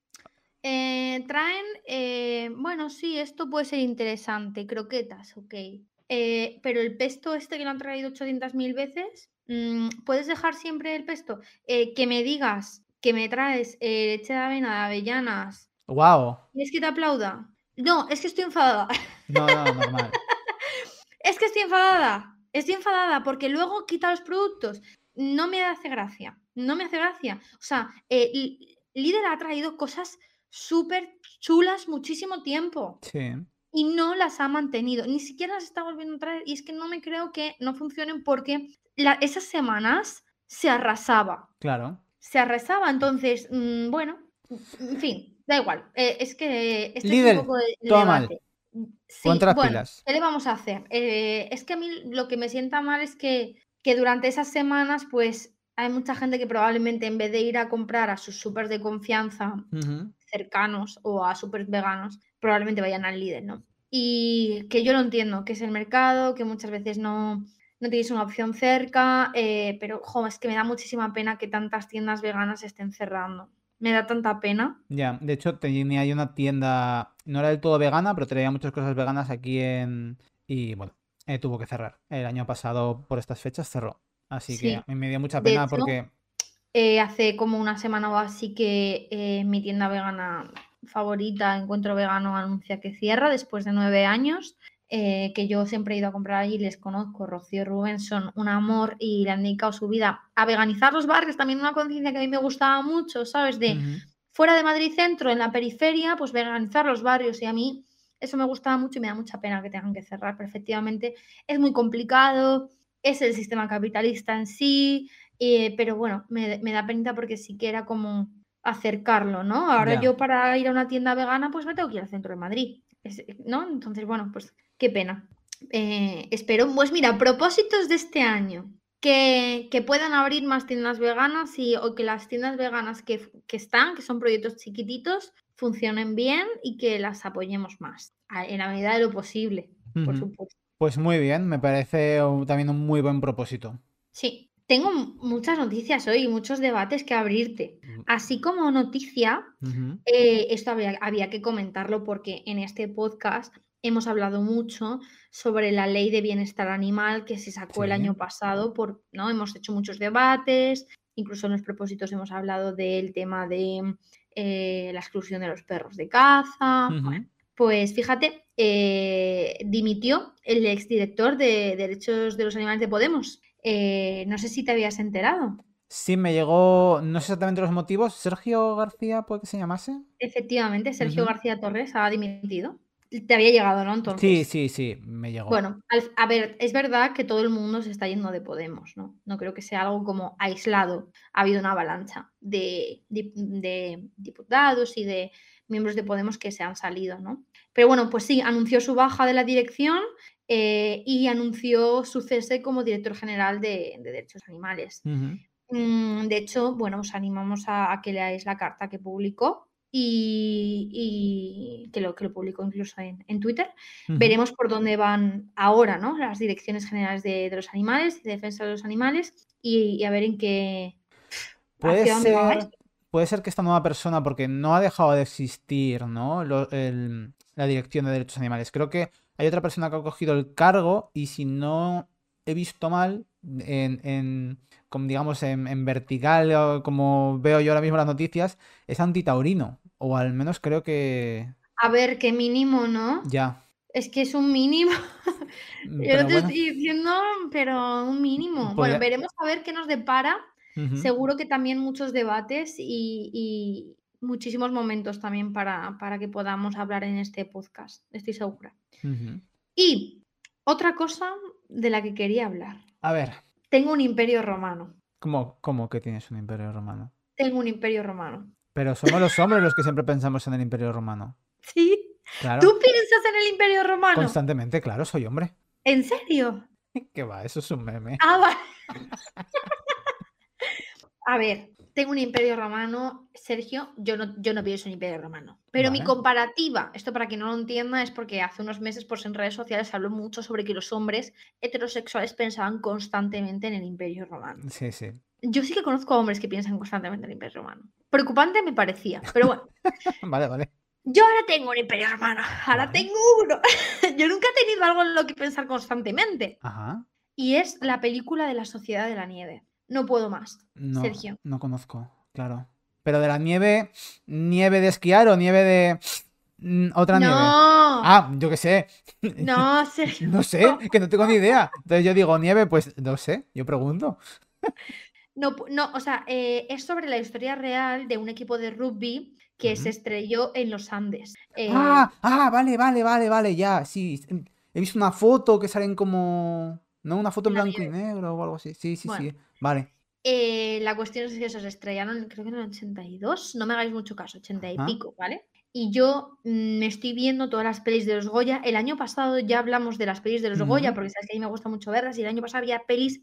Eh, traen, eh, bueno, sí, esto puede ser interesante, croquetas, ok. Pero el pesto este que lo han traído 800.000 veces, mm, ¿puedes dejar siempre el pesto? Que me digas que me traes leche de avena, de avellanas. ¡Wow! ¿Quieres que te aplauda? No, es que estoy enfadada. No, no, normal. (laughs) Es que estoy enfadada. Estoy enfadada porque luego quita los productos. No me hace gracia. No me hace gracia. O sea, eh, L- Lidl ha traído cosas súper chulas muchísimo tiempo Sí, y no las ha mantenido. Ni siquiera las está volviendo a traer. Y es que no me creo que no funcionen porque la- esas semanas se arrasaba. claro. Se arrasaba. Entonces, mm, bueno, en fin, da igual. Eh, es que este es un poco el todo mal. Sí, bueno, pilas. ¿qué le vamos a hacer? Eh, es que a mí lo que me sienta mal es que, que durante esas semanas, pues hay mucha gente que probablemente en vez de ir a comprar a sus supers de confianza cercanos o a supers veganos, probablemente vayan al líder, ¿no? Y que yo lo entiendo, que es el mercado, que muchas veces no, no tienes una opción cerca, eh, pero jo, es que me da muchísima pena que tantas tiendas veganas estén cerrando. Me da tanta pena. Ya, de hecho tenía ahí una tienda, no era del todo vegana, pero traía muchas cosas veganas aquí en... Y bueno, eh, tuvo que cerrar. El año pasado por estas fechas cerró. Así que Sí. me dio mucha pena hecho, porque... Eh, hace como una semana o así que eh, mi tienda vegana favorita, Encuentro Vegano, anuncia que cierra después de nueve años. Eh, que yo siempre he ido a comprar allí, les conozco, Rocío y Rubén son un amor y le han dedicado su vida a veganizar los barrios, también una conciencia que a mí me gustaba mucho, ¿sabes? De fuera de Madrid Centro, en la periferia, pues veganizar los barrios y a mí eso me gustaba mucho y me da mucha pena que tengan que cerrar, pero efectivamente es muy complicado, es el sistema capitalista en sí, eh, pero bueno, me, me da penita porque sí que era como acercarlo, ¿no? Ahora yo para ir a una tienda vegana pues me tengo que ir al centro de Madrid, ¿no? Entonces, bueno, pues qué pena. Eh, espero, pues mira, propósitos de este año. Que, que puedan abrir más tiendas veganas y, o que las tiendas veganas que, que están, que son proyectos chiquititos, funcionen bien y que las apoyemos más, en la medida de lo posible, por supuesto. Pues muy bien, me parece también un muy buen propósito. Sí, tengo muchas noticias hoy y muchos debates que abrirte. Mm, Así como noticia, eh, esto había, había que comentarlo porque en este podcast hemos hablado mucho sobre la ley de bienestar animal que se sacó el año pasado, por, ¿no? Hemos hecho muchos debates, incluso en los propósitos hemos hablado del tema de eh, la exclusión de los perros de caza. Bueno, pues fíjate, eh, dimitió el exdirector de Derechos de los Animales de Podemos. Eh, no sé si te habías enterado. Sí, me llegó, no sé exactamente los motivos, Sergio García, ¿puede que se llamase? Efectivamente, Sergio. García Torres ha dimitido. Te había llegado, ¿no? Sí, Entonces, sí, sí, me llegó. bueno, al- a ver, es verdad que todo el mundo se está yendo de Podemos, ¿no? No creo que sea algo como aislado. Ha habido una avalancha de, dip- de diputados y de miembros de Podemos que se han salido, ¿no? Pero bueno, pues sí, anunció su baja de la dirección eh, y anunció su cese como director general de, de Derechos Animales. Mm, de hecho, bueno, os animamos a, a que leáis la carta que publicó y, y que, lo, que lo publicó incluso en, en Twitter. Veremos por dónde van ahora, ¿no? Las direcciones generales de, de los animales de defensa de los animales y, y a ver en qué... Puede ser, puede ser que esta nueva persona, porque no ha dejado de existir, ¿no? Lo- el- la dirección de derechos animales. Creo que hay otra persona que ha cogido el cargo y si no he visto mal, en, en como digamos, en, en vertical, como veo yo ahora mismo las noticias, es antitaurino. O al menos creo que A ver, qué mínimo, ¿no? ya. Es que es un mínimo. (laughs) Yo Pero no te bueno, estoy diciendo, pero un mínimo. Bueno, podría- veremos a ver qué nos depara. Seguro que también muchos debates y, y muchísimos momentos también para, para que podamos hablar en este podcast. Estoy segura. Y otra cosa de la que quería hablar. A ver, Tengo un imperio romano. ¿cómo, cómo que tienes un imperio romano? Tengo un imperio romano. Pero somos los hombres los que siempre pensamos en el imperio romano. ¿Sí? Claro. ¿Tú piensas en el imperio romano? Constantemente, claro, soy hombre. ¿En serio? (laughs) ¿Qué va? Eso es un meme. Ah, vale. (laughs) A ver, tengo un imperio romano, Sergio, yo no, yo no pienso en imperio romano. Pero mi comparativa, esto para quien no lo entienda, es porque hace unos meses pues, en redes sociales se habló mucho sobre que los hombres heterosexuales pensaban constantemente en el imperio romano. Sí, sí. Yo sí que conozco hombres que piensan constantemente en el imperio romano. Preocupante me parecía, pero bueno. (laughs) vale, vale. Yo ahora tengo un imperio, hermano. Ahora Vale. tengo uno. (laughs) Yo nunca he tenido algo en lo que pensar constantemente. Ajá. Y es la película de la Sociedad de la Nieve. No puedo más. No, Sergio. no conozco, claro. Pero de la nieve, nieve de esquiar o nieve de mm, otra nieve. No, Ah, yo qué sé. no, (laughs) Sergio. No sé, que no tengo ni idea. Entonces yo digo nieve, pues no sé, yo pregunto. No, no, o sea, eh, es sobre la historia real de un equipo de rugby que se estrelló en los Andes. Eh, Ah, ah, vale, vale, vale, vale, ya, sí. He visto una foto que salen como... ¿No? Una foto en En la blanco y negro o algo así. Sí, sí, Bueno. sí. Vale. eh, la cuestión es que se estrellaron, creo que en el 82, no me hagáis mucho caso, 80 y pico, ¿vale? Y yo mm, me estoy viendo todas las pelis de los Goya. El año pasado ya hablamos de las pelis de los Goya, Ujú. porque sabes que a mí me gusta mucho verlas, y el año pasado había pelis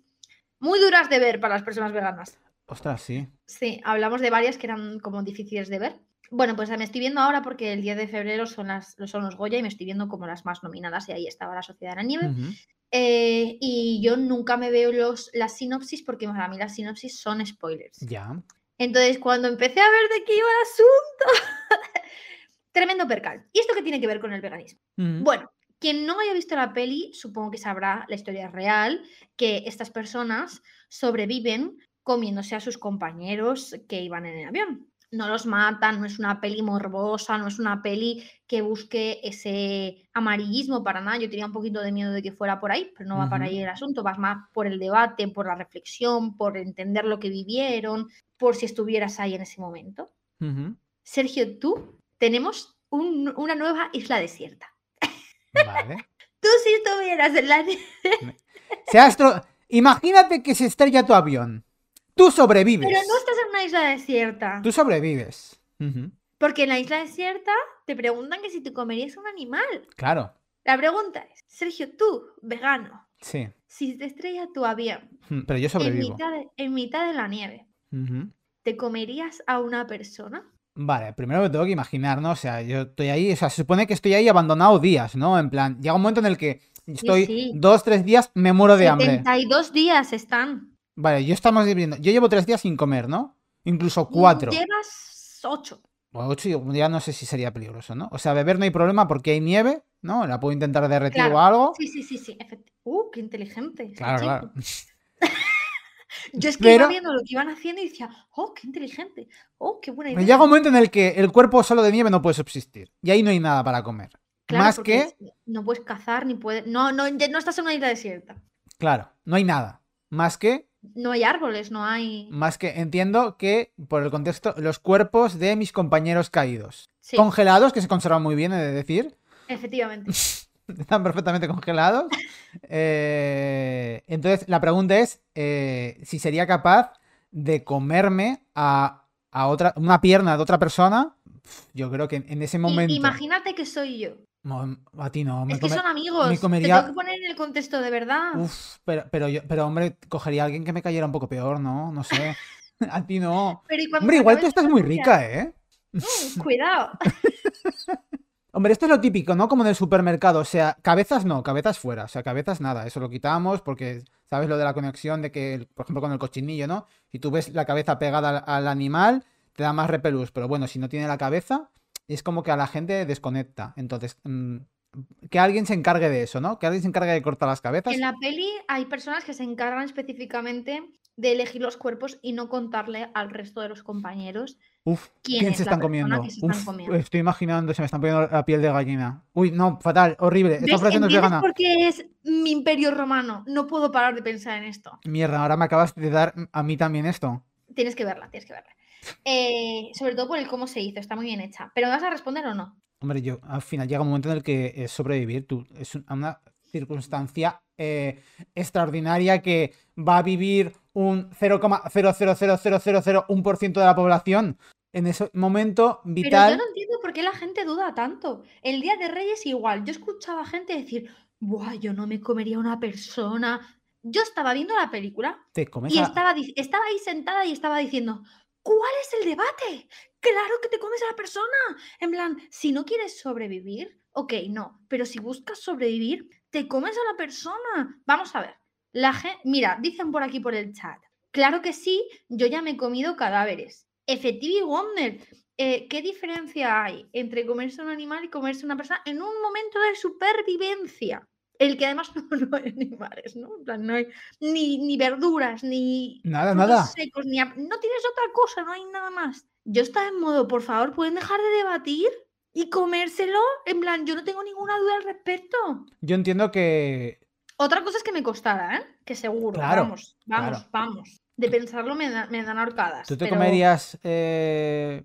muy duras de ver para las personas veganas. Ostras, sí. Sí, hablamos de varias que eran como difíciles de ver. Bueno, pues me estoy viendo ahora porque el 10 de febrero son, las, son los Goya y me estoy viendo como las más nominadas y ahí estaba La Sociedad de la Nieve. Eh, y yo nunca me veo los, las sinopsis porque para mí las sinopsis son spoilers. Ya. Entonces, cuando empecé a ver de qué iba el asunto, (laughs) tremendo percal. ¿Y esto qué tiene que ver con el veganismo? Bueno, quien no haya visto la peli, supongo que sabrá la historia real, que estas personas sobreviven comiéndose a sus compañeros que iban en el avión. No los matan, no es una peli morbosa, no es una peli que busque ese amarillismo para nada. Yo tenía un poquito de miedo de que fuera por ahí, pero no va para ahí el asunto, vas más por el debate, por la reflexión, por entender lo que vivieron, por si estuvieras ahí en ese momento. Sergio, tú tenemos un- una nueva isla desierta. Vale. Tú si estuvieras en la... (laughs) nieve, Se astro... Imagínate que se estrella tu avión. Tú sobrevives. Pero no estás en una isla desierta. Tú sobrevives. Porque en la isla desierta te preguntan que si te comerías un animal. Claro. La pregunta es, Sergio, tú, vegano, Sí. si te estrella tu avión Pero yo en sobrevivo. mitad, de, en mitad de la nieve. ¿te comerías a una persona? Vale, primero me tengo que imaginar, ¿no? O sea, yo estoy ahí, o sea, se supone que estoy ahí abandonado días, ¿no? En plan, llega un momento en el que estoy sí. dos, tres días, me muero de hambre. 72 días están. Vale, yo estamos viviendo, yo llevo tres días sin comer, ¿no? Incluso cuatro. Llevas 8. O ocho, ya no sé si sería peligroso, ¿no? O sea, beber no hay problema porque hay nieve, ¿no? La puedo intentar derretir Claro. o algo. Sí, sí, sí, sí. Uh, qué inteligente. este Claro, chico. claro. (laughs) Yo es que iba viendo lo que iban haciendo y decía, oh, qué inteligente. Oh, qué buena idea. llega un momento en el que el cuerpo solo de nieve no puede subsistir. Y ahí no hay nada para comer. Claro, Más que, no puedes cazar ni puedes. No, no, no estás en una isla desierta. claro, no hay nada. Más que No hay árboles, no hay. Más que entiendo que, por el contexto, los cuerpos de mis compañeros caídos. Sí, Congelados, que se conservan muy bien, he de decir. efectivamente. (laughs) (laughs) Están perfectamente congelados. Eh, entonces, la pregunta es eh, si sería capaz de comerme a, a otra, una pierna de otra persona. Yo creo que en, ese momento. imagínate que soy yo. A ti no. me Es que come- son amigos. Comería- tengo que poner en el contexto de verdad. Uf, pero, pero, yo, pero hombre, cogería a alguien que me cayera un poco peor, ¿no? No sé. (laughs) A ti no. Pero ¿y cuando Hombre, igual tú estás muy rica, ¿eh? Mm, cuidado. (laughs) Hombre, esto es lo típico, ¿no? Como en el supermercado. O sea, cabezas no, cabezas fuera. O sea, cabezas nada. Eso lo quitamos porque, ¿sabes lo de la conexión de que, por ejemplo, con el cochinillo, ¿no? Si tú ves la cabeza pegada al, al animal, te da más repelús. Pero bueno, si no tiene la cabeza, es como que a la gente desconecta. Entonces, mm, que alguien se encargue de eso, ¿no? Que alguien se encargue de cortar las cabezas. En la peli hay personas que se encargan específicamente de elegir los cuerpos y no contarle al resto de los compañeros Uf, quién ¿quién es se están comiendo? se están Uf, comiendo. estoy imaginando, se me están poniendo la piel de gallina. Uy, no, fatal, horrible. Esta frase no es ¿Entiendes vegana. por qué es mi imperio romano? No puedo parar de pensar en esto. Mierda, ahora me acabas de dar a mí también esto. Tienes que verla, tienes que verla. Eh, sobre todo por el cómo se hizo, está muy bien hecha. ¿Pero me vas a responder o no? Hombre, yo al final llega un momento en el que es sobrevivir. Tú, es un- una circunstancia eh, extraordinaria que va a vivir un 0,0000001% de la población. En ese momento Pero vital. yo no entiendo por qué la gente duda tanto. El Día de Reyes igual. Yo escuchaba gente decir, Buah, yo no me comería una persona. Yo estaba viendo la película Te comes y a- estaba, estaba ahí sentada y estaba diciendo, ¿cuál es el debate? Claro que te comes a la persona. En plan, si no quieres sobrevivir, ok, no. Pero si buscas sobrevivir, te comes a la persona. Vamos a ver. La gente, mira, dicen por aquí por el chat. Claro que sí, yo ya me he comido cadáveres. Effective Wonder. Eh, ¿Qué diferencia hay entre comerse un animal y comerse una persona en un momento de supervivencia? El que además (laughs) no, hay animales, ¿no? En plan, no hay ni, ni verduras, ni Nada, nada. secos, ni... No tienes otra cosa, no hay nada más. Yo estaba en modo, por favor, ¿pueden dejar de debatir y comérselo? En plan, yo no tengo ninguna duda al respecto. Yo entiendo que. Otra cosa es que me costara, ¿eh? Que seguro. Claro, vamos, vamos, claro. vamos. De pensarlo me, da- me dan horcadas. ¿Tú te pero- comerías eh,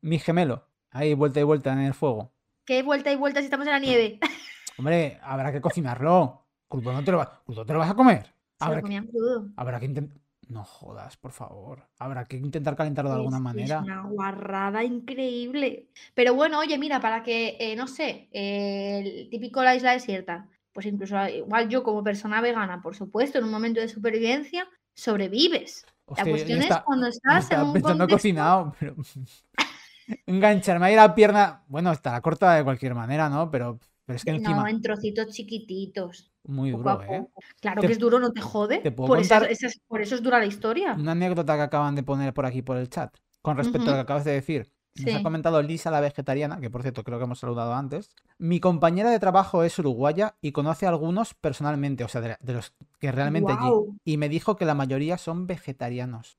mi gemelo? Ahí, vuelta y vuelta en el fuego. ¿Qué vuelta y vuelta si estamos en la nieve? (laughs) Hombre, habrá que cocinarlo. Crudo no te lo, va- crudo te lo vas a comer. Se Habrá lo que, comían crudo. habrá que intentar. No jodas, por favor. Habrá que intentar calentarlo de Es alguna manera. Es una guarrada increíble. Pero bueno, oye, mira, para que, eh, no sé, eh, el típico la isla desierta, pues incluso ah, igual yo como persona vegana, por supuesto, en un momento de supervivencia, sobrevives. Hostia, la cuestión es cuando estás en un pensando contexto... cocinado, pero. (laughs) Engancharme ahí la pierna. Bueno, estará corta de cualquier manera, ¿no? Pero, pero es que encima. No, en trocitos chiquititos, Muy duro, ¿eh? Claro que es duro, no te jode. te puedo por, esas- por eso es dura la historia. Una anécdota que acaban de poner por aquí por el chat. Con respecto a lo que acabas de decir. Nos ha comentado Lisa, la vegetariana, que por cierto creo que hemos saludado antes. Mi compañera de trabajo es uruguaya y conoce a algunos personalmente, o sea, de, de los que realmente allí. Y me dijo que la mayoría son vegetarianos.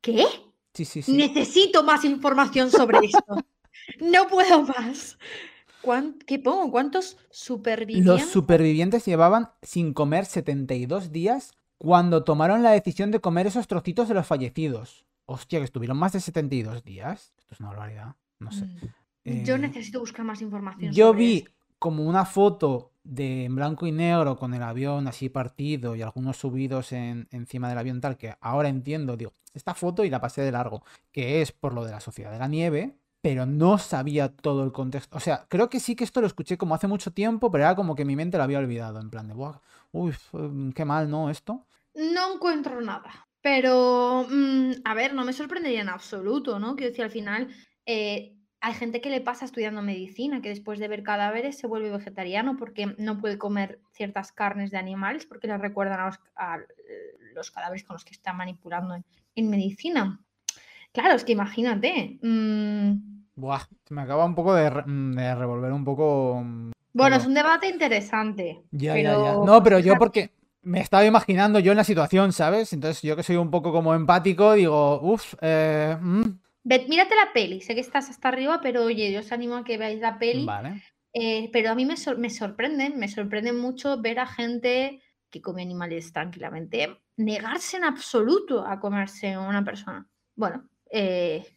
¿Qué? Sí, sí, sí. Necesito más información sobre esto. (laughs) no puedo más. ¿Cuán- ¿Qué pongo? ¿Cuántos Los supervivientes? supervivientes llevaban sin comer 72 días cuando tomaron la decisión de comer esos trocitos de los fallecidos. Hostia, que estuvieron más de 72 días. Esto es una barbaridad. No sé. Mm. Yo Eh, necesito buscar más información. Yo sobre vi esto. como una foto de en blanco y negro con el avión así partido y algunos subidos en, encima del avión tal que ahora entiendo, digo, esta foto y la pasé de largo, que es por lo de la Sociedad de la Nieve, pero no sabía todo el contexto. O sea, creo que sí que esto lo escuché como hace mucho tiempo, pero era como que mi mente lo había olvidado, en plan de, "Buah, uy, qué mal, ¿no? Esto. No encuentro nada. Pero, mm, a ver, no me sorprendería en absoluto, ¿no? Quiero decir, al final, eh, hay gente que le pasa estudiando medicina, que después de ver cadáveres se vuelve vegetariano porque no puede comer ciertas carnes de animales porque le recuerdan a los, cadáveres con los que está manipulando en, en medicina. Claro, es que imagínate. mm, Buah, me acaba un poco de, re- mm, de revolver un poco. mm, bueno, es un debate interesante. Ya, ya, ya. No, pero yo porque me estaba imaginando yo en la situación, ¿sabes? Entonces yo que soy un poco como empático, digo, uff, eh, mm, mírate la peli, sé que estás hasta arriba, pero oye, yo os animo a que veáis la peli. vale. Eh, pero a mí me, sor- me sorprende, me sorprende mucho ver a gente que come animales tranquilamente negarse en absoluto a comerse una persona. Bueno, eh,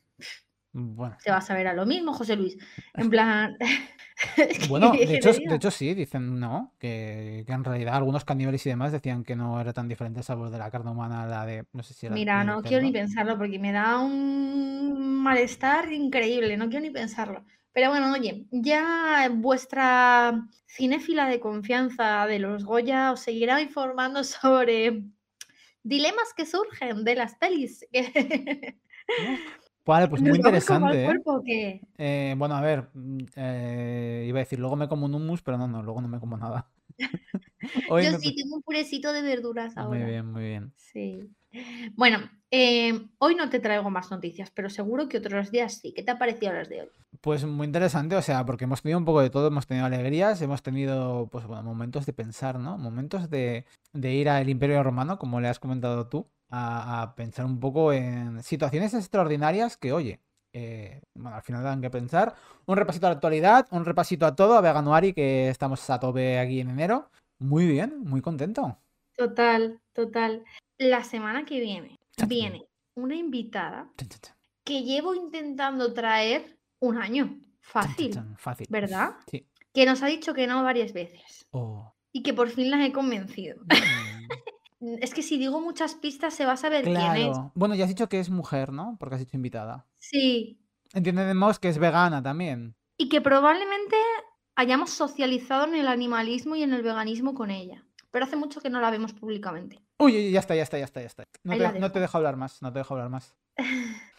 Bueno, te vas a ver a lo mismo, José Luis. En (laughs) plan. (laughs) bueno, ¿qué de hecho, digo? de hecho sí, dicen no, que, que en realidad algunos caníbales y demás decían que no era tan diferente el sabor de la carne humana a la de, no sé si era Mira, no quiero ni pensarlo porque me da un malestar increíble, no quiero ni pensarlo. Pero bueno, oye, ya vuestra cinéfila de confianza de los Goya os seguirá informando (laughs) sobre dilemas que surgen de las pelis. Vale, pues muy ¿Nos vamos como al interesante, ¿eh? cuerpo o qué? Eh, Bueno, a ver, mm, eh, iba a decir, luego me como un hummus, pero no, no, luego no me como nada. Hoy Yo me sí tengo un purecito de verduras Muy ahora. bien, muy bien. Sí. Bueno, eh, hoy no te traigo más noticias, pero seguro que otros días sí. ¿Qué te ha parecido las de hoy? Pues muy interesante, o sea, porque hemos tenido un poco de todo, hemos tenido alegrías, hemos tenido, pues bueno, momentos de pensar, ¿no? Momentos de, de ir al Imperio Romano, como le has comentado tú, a, a pensar un poco en situaciones extraordinarias que, oye, eh, bueno, al final dan que pensar. Un repasito a la actualidad, un repasito a todo, a Veganuari, que estamos a tope aquí en enero. Muy bien, muy contento. Total, total. La semana que viene viene una invitada que llevo intentando traer un año. Fácil, Fácil. ¿verdad? Sí. Que nos ha dicho que no varias veces Oh. y que por fin las he convencido. Mm, Es que si digo muchas pistas se va a saber quién es. Claro. Bueno, ya has dicho que es mujer, ¿no? Porque has dicho invitada. Sí. Entendemos que es vegana también. Y que probablemente hayamos socializado en el animalismo y en el veganismo con ella. Pero hace mucho que no la vemos públicamente. Uy, ya está, ya está, ya está, ya está. No te, la no te dejo. dejo hablar más, no te dejo hablar más. (laughs)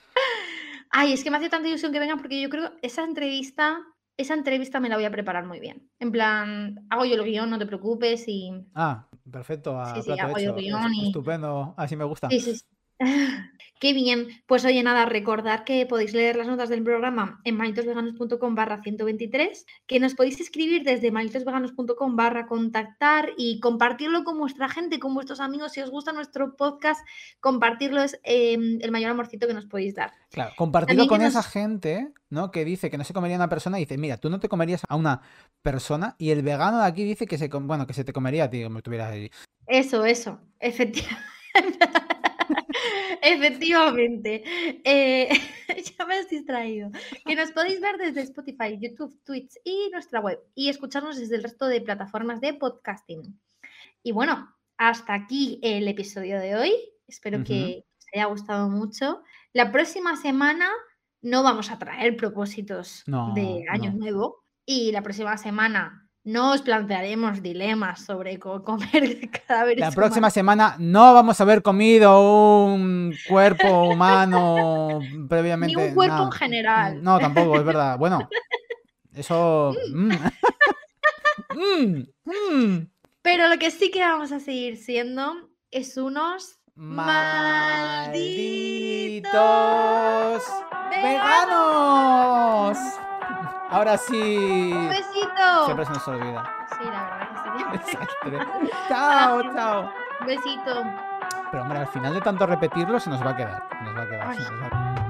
Ay, es que me hace tanta ilusión que venga porque yo creo que esa entrevista, esa entrevista me la voy a preparar muy bien. En plan, hago yo el guion, no te preocupes y... Ah, perfecto, Sí, a sí, plato hago yo hecho. Es- y... estupendo, así me gusta. Sí, sí, sí. (laughs) Qué bien. Pues oye, nada, recordad que podéis leer las notas del programa en manitosveganos.com barra 123, que nos podéis escribir desde manitosveganos.com barra contactar y compartirlo con vuestra gente, con vuestros amigos. Si os gusta nuestro podcast, compartirlo es em, el mayor amorcito que nos podéis dar. Claro, compartirlo con esa gente, ¿no? Que dice que no se comería una persona y dice, mira, tú no te comerías a una persona y el vegano de aquí dice que se, bueno, que se te comería a ti, como estuvieras ahí. Eso, eso, efectivamente. Efectivamente. Eh, (laughs) ya me has distraído. Que nos podéis ver desde Spotify, YouTube, Twitch y nuestra web. Y escucharnos desde el resto de plataformas de podcasting. Y bueno, hasta aquí el episodio de hoy. Espero que os haya gustado mucho. La próxima semana no vamos a traer propósitos de año nuevo. Y la próxima semana no os plantearemos dilemas sobre comer (laughs) cadáveres. La próxima semana no vamos a haber comido un cuerpo (laughs) humano previamente. Ni un cuerpo en general. No, tampoco, es verdad. Bueno, (laughs) eso. Mm. Mm, mm. Pero lo que sí que vamos a seguir siendo es unos malditos veganos. Ahora sí. Un besito. Siempre se nos olvida. Sí, la verdad que sí. Exacto. (laughs) chao, chao. Un besito. Pero hombre, al final de tanto repetirlo se nos va a quedar. Se nos va a quedar. Se nos va a quedar.